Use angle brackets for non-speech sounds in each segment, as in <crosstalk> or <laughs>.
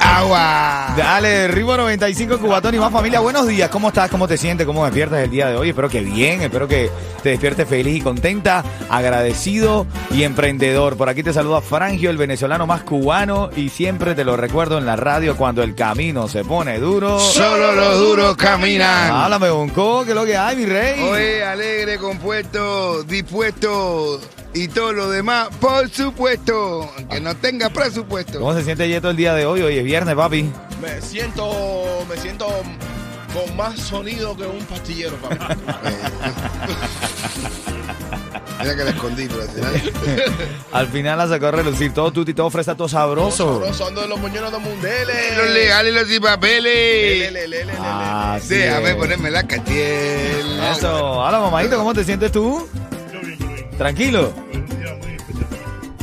Agua. Dale, Ritmo 95 Cubatón y más familia. Buenos días, ¿cómo estás? ¿Cómo te sientes? ¿Cómo despiertas el día de hoy? Espero que bien, espero que te despiertes feliz y contenta, agradecido y emprendedor. Por aquí te saluda Frangio, el venezolano más cubano y siempre te lo recuerdo en la radio cuando el camino se pone duro. Solo los duros caminan. Háblame, Bonco, que es lo que hay, mi rey. Oye, alegre, compuesto, dispuesto y todo lo demás, por supuesto, aunque no tenga presupuesto. ¿Cómo se siente Yeto el día de hoy? Hoy es viernes, papi. Me siento, me siento con más sonido que un pastillero, papá. <laughs> Mira que le escondí, pero al final. <laughs> Al final la sacó a relucir todo tuti, todo fresa, todo sabroso. Sabroso, ando de los moñones de Mundele. Los legales y los sin papeles. Lele, lele, lele, Ah, sí Déjame es. ponerme la cachiel. Eso. Hola, mamadito, ¿cómo te sientes tú? Tranquilo.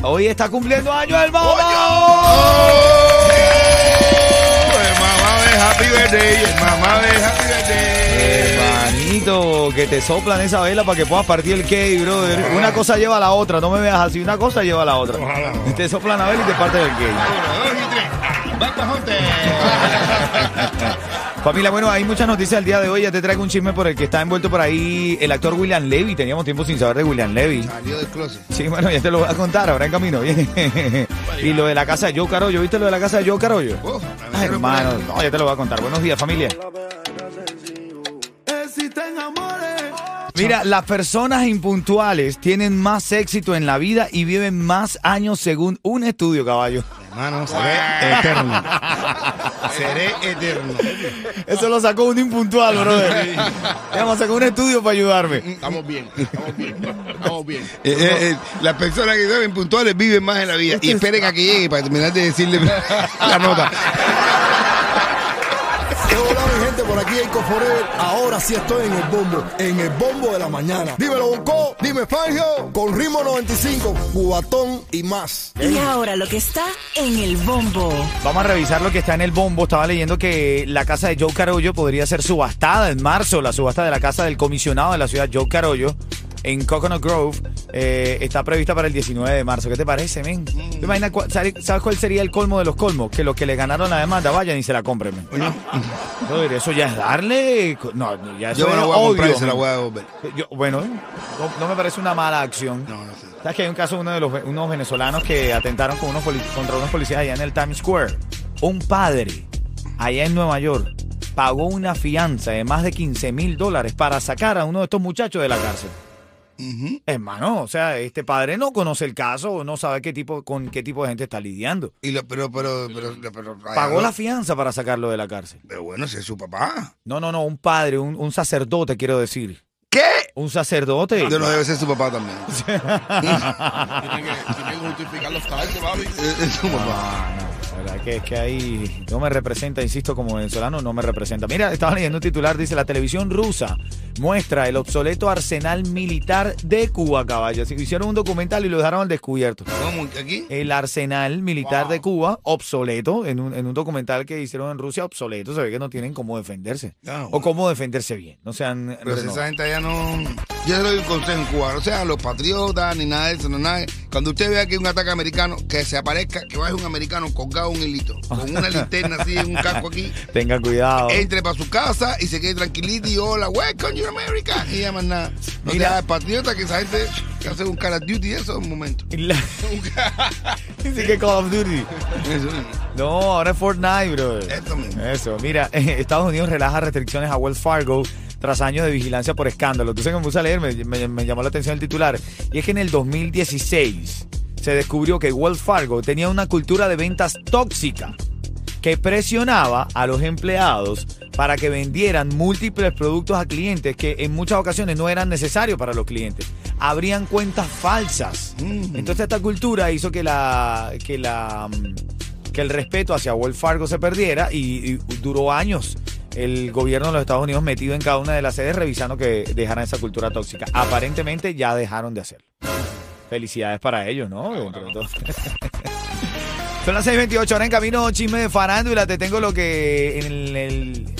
Hoy está cumpliendo años el mamá. ¡Oh! El mamá de Happy Birthday, el mamá de Happy Birthday. Hermanito, que te soplan esa vela para que puedas partir el cake, brother. Una cosa lleva a la otra, no me veas así, una cosa lleva a la otra. Te soplan la vela y te parten el cake. Uno, dos y tres. ¡Vamos, Jonte! Familia, bueno, hay muchas noticias el día de hoy. Ya te traigo un chisme por el que está envuelto por ahí el actor William Levy. Teníamos tiempo sin saber de William Levy. Salió del closet. Sí, bueno, ya te lo voy a contar, ahora en camino. Bien. <laughs> y lo de la casa de Joe Carollo, ¿viste lo de la casa de Joe Carollo? Oh, Ay, hermano, no, ya te lo voy a contar. Buenos días, familia. Mira, las personas impuntuales tienen más éxito en la vida y viven más años según un estudio, caballo. Hermano, seré eterno. <laughs> seré eterno. Eso lo sacó un impuntual, brother. Vamos a sacar un estudio para ayudarme. Estamos bien, estamos bien, estamos bien. Eh, eh, eh, las personas que son impuntuales viven más en la vida. Y esperen a que llegue para terminar de decirle la nota. Por aquí Eiko Forever. Ahora sí estoy en el bombo, en el bombo de la mañana. Dímelo Bonco, dime Fangio, con ritmo 95, cubatón y más. Y ahora lo que está en el bombo. Vamos a revisar lo que está en el bombo. Estaba leyendo que la casa de Joe Carollo podría ser subastada en marzo. La subasta de la casa del comisionado de la ciudad, Joe Carollo, en Coconut Grove, eh, está prevista para el 19 de marzo. ¿Qué te parece, men? ¿Te imaginas cuál- sabe- ¿Sabes cuál sería el colmo de los colmos? Que los que le ganaron la demanda vayan y se la compren, men. Brother, eso ya es darle... No, ya eso Yo me es voy a comprar y odio, se la voy a devolver. Yo- bueno, no, no me parece una mala acción. No, no sé. ¿Sabes que hay un caso de uno de los unos venezolanos que atentaron con unos poli- contra unos policías allá en el Times Square? Un padre allá en Nueva York pagó una fianza de más de 15 mil dólares para sacar a uno de estos muchachos de la cárcel. Hermano, o sea, este padre no conoce el caso, no sabe qué tipo, con qué tipo de gente está lidiando. Y lo, pero, pero, pero, pero, Pagó la fianza para sacarlo de la cárcel. Pero bueno, si es su papá. No, no, no, un padre, un, un sacerdote, quiero decir. ¿Qué? Un sacerdote. Yo no debe ser su papá también. <laughs> Tiene que, tiene que justificar los talentos, papi. Es, es su papá. Ah, no, la verdad que es que ahí no me representa, insisto, como venezolano, no me representa. Mira, estaba leyendo un titular, dice, la televisión rusa muestra el obsoleto arsenal militar de Cuba, caballos. Hicieron un documental y lo dejaron al descubierto. ¿Cómo? ¿Aquí? El arsenal militar de Cuba, obsoleto, en un, en un documental que hicieron en Rusia, obsoleto, se ve que no tienen cómo defenderse. Ah, O cómo defenderse bien. No sean... Pero si esa gente allá no. Yo le doy un consejo en Cuba. No sean los patriotas ni nada de eso. No, nada. Cuando usted vea que hay un ataque americano, que se aparezca, que vaya un americano colgado un hilito, con una linterna así, en un casco aquí, <laughs> Tengan cuidado. entre para su casa y se quede tranquilito y hola, welcome to America. Y ya más nada. No Mira. sea patriota que esa gente que hace un Call of Duty eso en un momento. <laughs> Dice que Call of Duty. Eso. No, ahora es Fortnite, bro. Eso mismo. Eso, mira, <laughs> Estados Unidos relaja restricciones a Wells Fargo tras años de vigilancia por escándalo. Que me puse a leer, me, me- me llamó la atención el titular. Y es que en el 2016 se descubrió que Wells Fargo tenía una cultura de ventas tóxica que presionaba a los empleados para que vendieran múltiples productos a clientes que en muchas ocasiones no eran necesarios para los clientes. Abrían cuentas falsas. Entonces esta cultura hizo que la que la mm, que el respeto hacia Wells Fargo se perdiera y, y duró años el gobierno de los Estados Unidos metido en cada una de las sedes revisando que dejaran esa cultura tóxica. Aparentemente ya dejaron de hacerlo. Felicidades para ellos, ¿no? Son las 6.28, ahora en camino chisme de farándula. Te tengo lo que en el,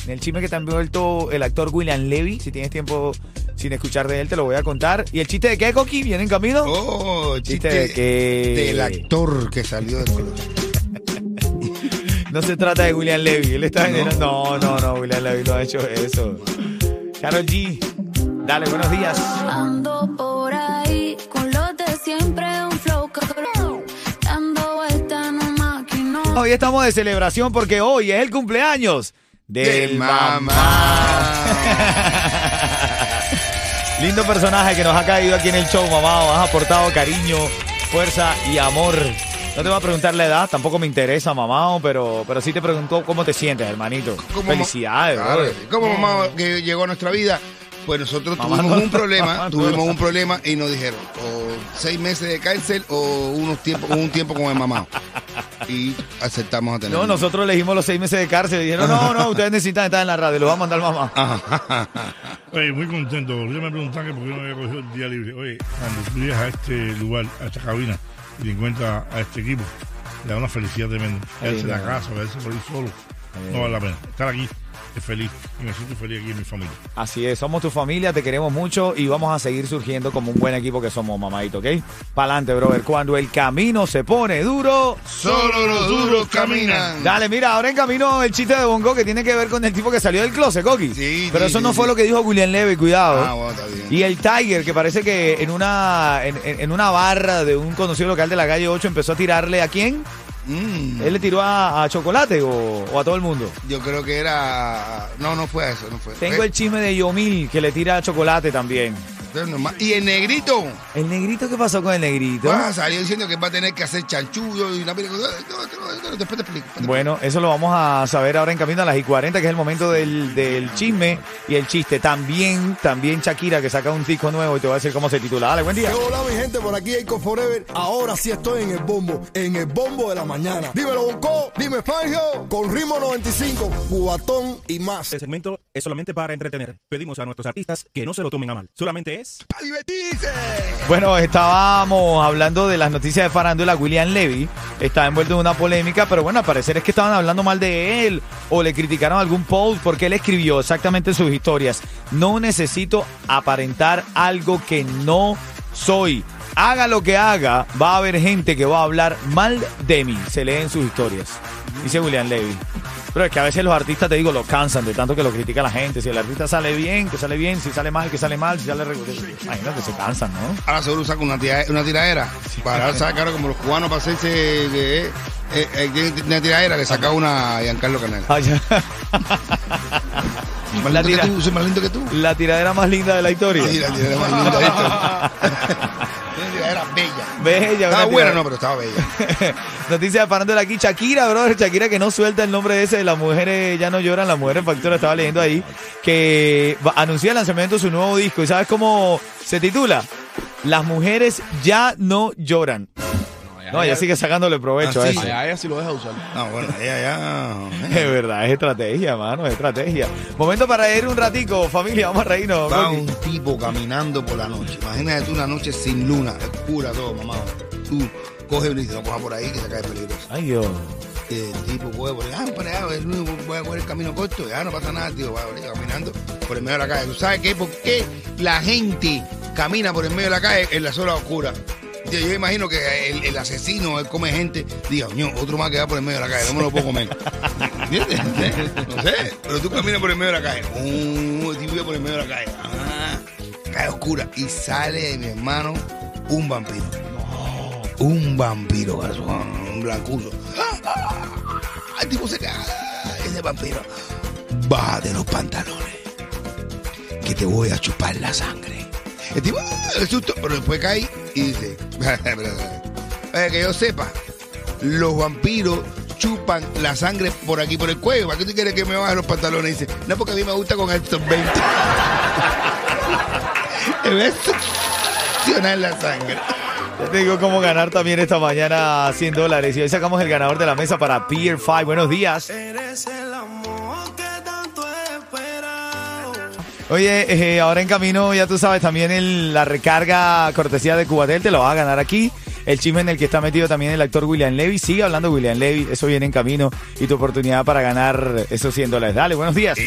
en el chisme que te ha envuelto el actor William Levy. Si tienes tiempo sin escuchar de él, te lo voy a contar. ¿Y el chiste de qué, Coqui? ¿Viene en camino? Oh, Chiste chiste de que- del actor que salió del. No se trata de William Levy. Él está en No, no, no, William Levy no ha hecho eso. Carol G. Dale, buenos días. Ando por ahí con los de siempre, un flow dando vuelta en un. Hoy estamos de celebración porque hoy es el cumpleaños del De mamá. mamá. <laughs> Lindo personaje que nos ha caído aquí en el show, mamá. Has aportado cariño, fuerza y amor. No te voy a preguntar la edad, tampoco me interesa, mamá, pero, pero sí te pregunto cómo te sientes, hermanito. Como Felicidades, claro. Como mamá que llegó a nuestra vida, pues nosotros Mamá tuvimos no- un <laughs> problema, no- tuvimos un <laughs> problema y nos dijeron o seis meses de cárcel o unos tiempos, un tiempo con el mamá. Y aceptamos a tener. No, nosotros elegimos los seis meses de cárcel y dijeron, no, no, <laughs> ustedes necesitan estar en la radio, lo va a mandar mamá. Ajá. Oye, muy contento. Yo me preguntaban que por qué no había cogido el día libre. Oye, cuando tú llegas a este lugar, a esta cabina, y te encuentras a este equipo, le da una felicidad tremenda. Verse la casa, verse por ahí solo, no vale la pena. Estar aquí es feliz y me siento feliz aquí en mi familia. Así es, somos tu familia, te queremos mucho y vamos a seguir surgiendo como un buen equipo que somos, mamadito, ¿ok? Pa'lante, brother. Cuando el camino se pone duro, Solo los duros caminan. Dale, mira, ahora en camino el chiste de Bongo que tiene que ver con el tipo que salió del closet, Coqui. Sí, Pero sí, eso sí, no fue lo que dijo William Levy, cuidado. Ah, bueno, está bien. Y el Tiger, que parece que en una, en, en- en una barra de un conocido local de la calle 8 empezó a tirarle a quién? Mm, ¿Él le tiró a, a Chocolate o, o a todo el mundo? yo creo que era. No, no fue eso, no fue. Tengo Fue- el chisme de Yomil que le tira a Chocolate también. Normal. Y el negrito. ¿El negrito qué pasó con el negrito? Ah, salió diciendo que va a tener que hacer chanchullo y una película. No, no, después te explico. Bueno, eso lo vamos a saber ahora en camino a las y 40, que es el momento del, del chisme y el chiste. También, también Shakira, que saca un disco nuevo y te voy a decir cómo se titula. Dale, buen día. Hola mi gente, por aquí Eiko Forever. Ahora sí estoy en el bombo, en el bombo de la mañana. Dímelo Bonco, dime Fangio, con ritmo 95, cubatón y más. Este segmento es solamente para entretener. Pedimos a nuestros artistas que no se lo tomen a mal. Solamente es ¡Para divertirse! Bueno, estábamos hablando de las noticias de farándula. William Levy está envuelto en una polémica, pero bueno, al parecer es que estaban hablando mal de él o le criticaron algún post porque él escribió exactamente en sus historias. No necesito aparentar algo que no soy. Haga lo que haga, va a haber gente que va a hablar mal de mí. Se lee en sus historias. Dice William Levy. Pero es que a veces los artistas, te digo, lo cansan de tanto que lo critica la gente. Si el artista sale bien, que sale bien. Si sale mal, que sale mal. Si sale... Imagínate, se cansan, ¿no? Ahora seguro saca una, tira- una tiradera. Para sacar como los cubanos para hacerse de, eh, eh, tienen una tiradera, le saca una a Giancarlo Canela. Ay. Más La lindo que tú, soy más lindo que tú. La tiradera más linda de la historia. Sí, la tiradera más linda de. Una tiradera bella. Estaba buena, no, pero estaba bella. <laughs> Noticias de aquí. Shakira, brother. Shakira que no suelta el nombre ese de las mujeres ya no lloran, las mujeres factura. Estaba leyendo ahí que anuncia el lanzamiento de su nuevo disco. ¿Y sabes cómo se titula? Las mujeres ya no lloran. No, ella sigue sacándole provecho Ah, a sí. eso. A ella sí lo deja usar. No, bueno, ella ya. <laughs> Es verdad, es estrategia, mano, es estrategia. Momento para ir un ratico, familia, vamos a reírnos. Va Rocky. un tipo caminando por la noche. Imagínate tú una noche sin luna, oscura todo, mamá. Tú coges y dices, no coja por ahí que se cae peligroso. Ay, Dios. Y el tipo coge por ahí, ah, por allá, el único voy a coger el camino corto, ya no pasa nada, tío, va por ahí caminando por el medio de la calle. ¿Tú sabes qué? ¿Por qué la gente camina por el medio de la calle en la zona oscura? Yo, yo imagino que el, el asesino, él come gente, diga, "Ño, otro más que va por el medio de la calle, no me lo puedo comer. <laughs> ¿Entiendes? No sé, pero tú caminas por el medio de la calle, un el tipo por el medio de la calle, ah, calle oscura, y sale, mi hermano, un vampiro. Un vampiro, garzón, un blancuzo. El tipo se caga, ese vampiro. Bájate los pantalones, que te voy a chupar la sangre. El tipo, ¡ah! el susto, pero después cae y dice, <laughs> "Oye, que yo sepa, los vampiros chupan la sangre por aquí, por el cuello. ¿Para qué tú quieres que me baje los pantalones? Y dice, no, porque a mí me gusta con estos 20. Me voy a succionar la sangre. Ya te digo cómo ganar también esta mañana 100 dólares. Y hoy sacamos el ganador de la mesa para Pier 5. Buenos días. Oye, eh, ahora en camino, ya tú sabes, también el- la recarga cortesía de Cubatel te lo vas a ganar aquí. El chisme en el que está metido también el actor William Levy. Sigue hablando William Levy, eso viene en camino. Y tu oportunidad para ganar esos 100 dólares. Dale, buenos días.